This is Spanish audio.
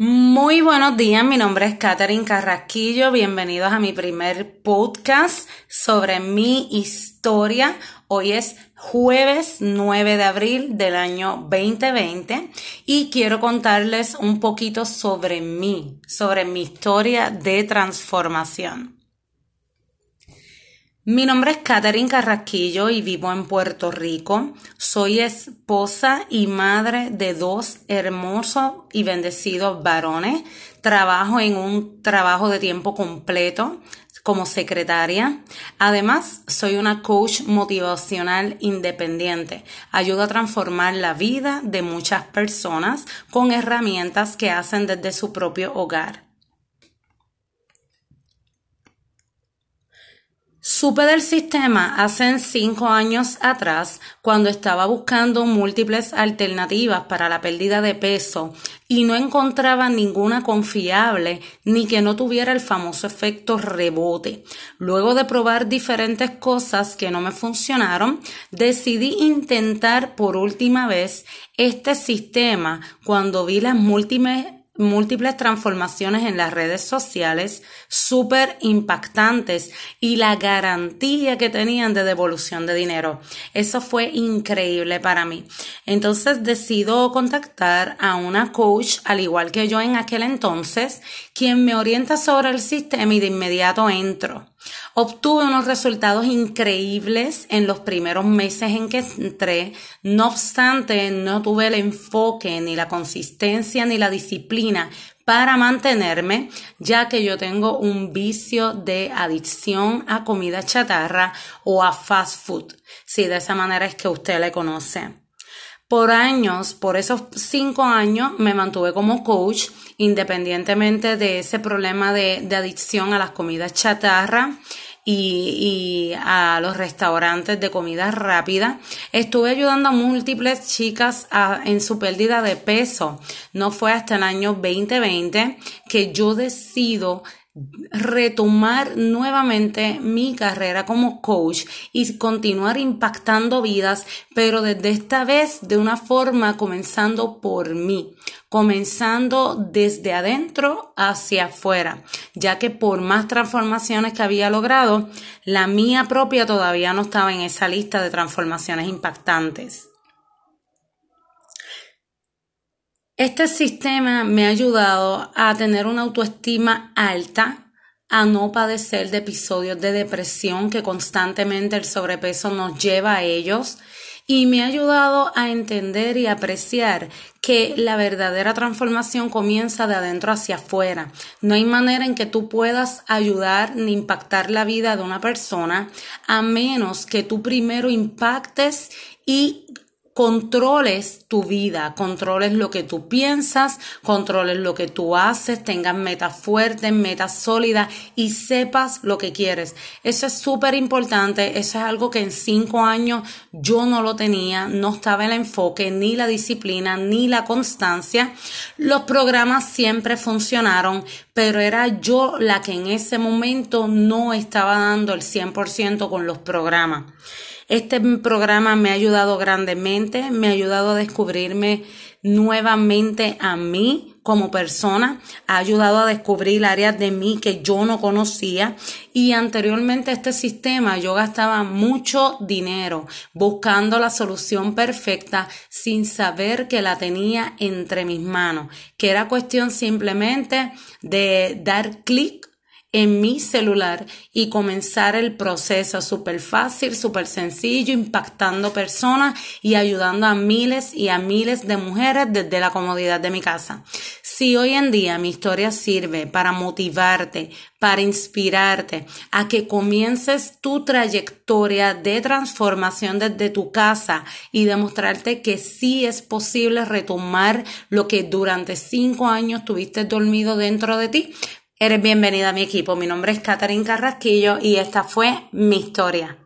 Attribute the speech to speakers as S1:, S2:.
S1: Muy buenos días, mi nombre es Catherine Carrasquillo, bienvenidos a mi primer podcast sobre mi historia. Hoy es jueves 9 de abril del año 2020 y quiero contarles un poquito sobre mí, sobre mi historia de transformación. Mi nombre es Catherine Carrasquillo y vivo en Puerto Rico. Soy esposa y madre de dos hermosos y bendecidos varones. Trabajo en un trabajo de tiempo completo como secretaria. Además, soy una coach motivacional independiente. Ayudo a transformar la vida de muchas personas con herramientas que hacen desde su propio hogar. Supe del sistema hace cinco años atrás cuando estaba buscando múltiples alternativas para la pérdida de peso y no encontraba ninguna confiable ni que no tuviera el famoso efecto rebote. Luego de probar diferentes cosas que no me funcionaron, decidí intentar por última vez este sistema cuando vi las múltiples múltiples transformaciones en las redes sociales súper impactantes y la garantía que tenían de devolución de dinero. Eso fue increíble para mí. Entonces decido contactar a una coach, al igual que yo en aquel entonces, quien me orienta sobre el sistema y de inmediato entro. Obtuve unos resultados increíbles en los primeros meses en que entré, no obstante no tuve el enfoque, ni la consistencia, ni la disciplina para mantenerme, ya que yo tengo un vicio de adicción a comida chatarra o a fast food, si de esa manera es que usted le conoce. Por años, por esos cinco años, me mantuve como coach, independientemente de ese problema de, adicción a las comidas chatarra y, a los restaurantes de comida rápida. Estuve ayudando a múltiples chicas en su pérdida de peso. No fue hasta el año 2020 que yo decido retomar nuevamente mi carrera como coach y continuar impactando vidas, pero desde esta vez de una forma comenzando por mí, comenzando desde adentro hacia afuera, ya que por más transformaciones que había logrado, la mía propia todavía no estaba en esa lista de transformaciones impactantes. Este sistema me ha ayudado a tener una autoestima alta, a no padecer de episodios de depresión que constantemente el sobrepeso nos lleva a ellos y me ha ayudado a entender y apreciar que la verdadera transformación comienza de adentro hacia afuera. No hay manera en que tú puedas ayudar ni impactar la vida de una persona a menos que tú primero impactes y controles tu vida, controles lo que tú piensas, controles lo que tú haces, tengas metas fuertes, metas sólidas y sepas lo que quieres. Eso es súper importante, eso es algo que en cinco años yo no lo tenía, no estaba el enfoque, ni la disciplina, ni la constancia. Los programas siempre funcionaron, pero era yo la que en ese momento no estaba dando el 100% con los programas. Este programa me ha ayudado grandemente, me ha ayudado a descubrirme nuevamente a mí como persona, ha ayudado a descubrir áreas de mí que yo no conocía y anteriormente este sistema yo gastaba mucho dinero buscando la solución perfecta sin saber que la tenía entre mis manos, que era cuestión simplemente de dar clic en mi celular y comenzar el proceso súper fácil, súper sencillo, impactando personas y ayudando a miles y a miles de mujeres desde la comodidad de mi casa. Si hoy en día mi historia sirve para motivarte, para inspirarte a que comiences tu trayectoria de transformación desde tu casa y demostrarte que sí es posible retomar lo que durante cinco años tuviste dormido dentro de ti, Eres bienvenida a mi equipo. Mi nombre es Catherine Carrasquillo y esta fue mi historia.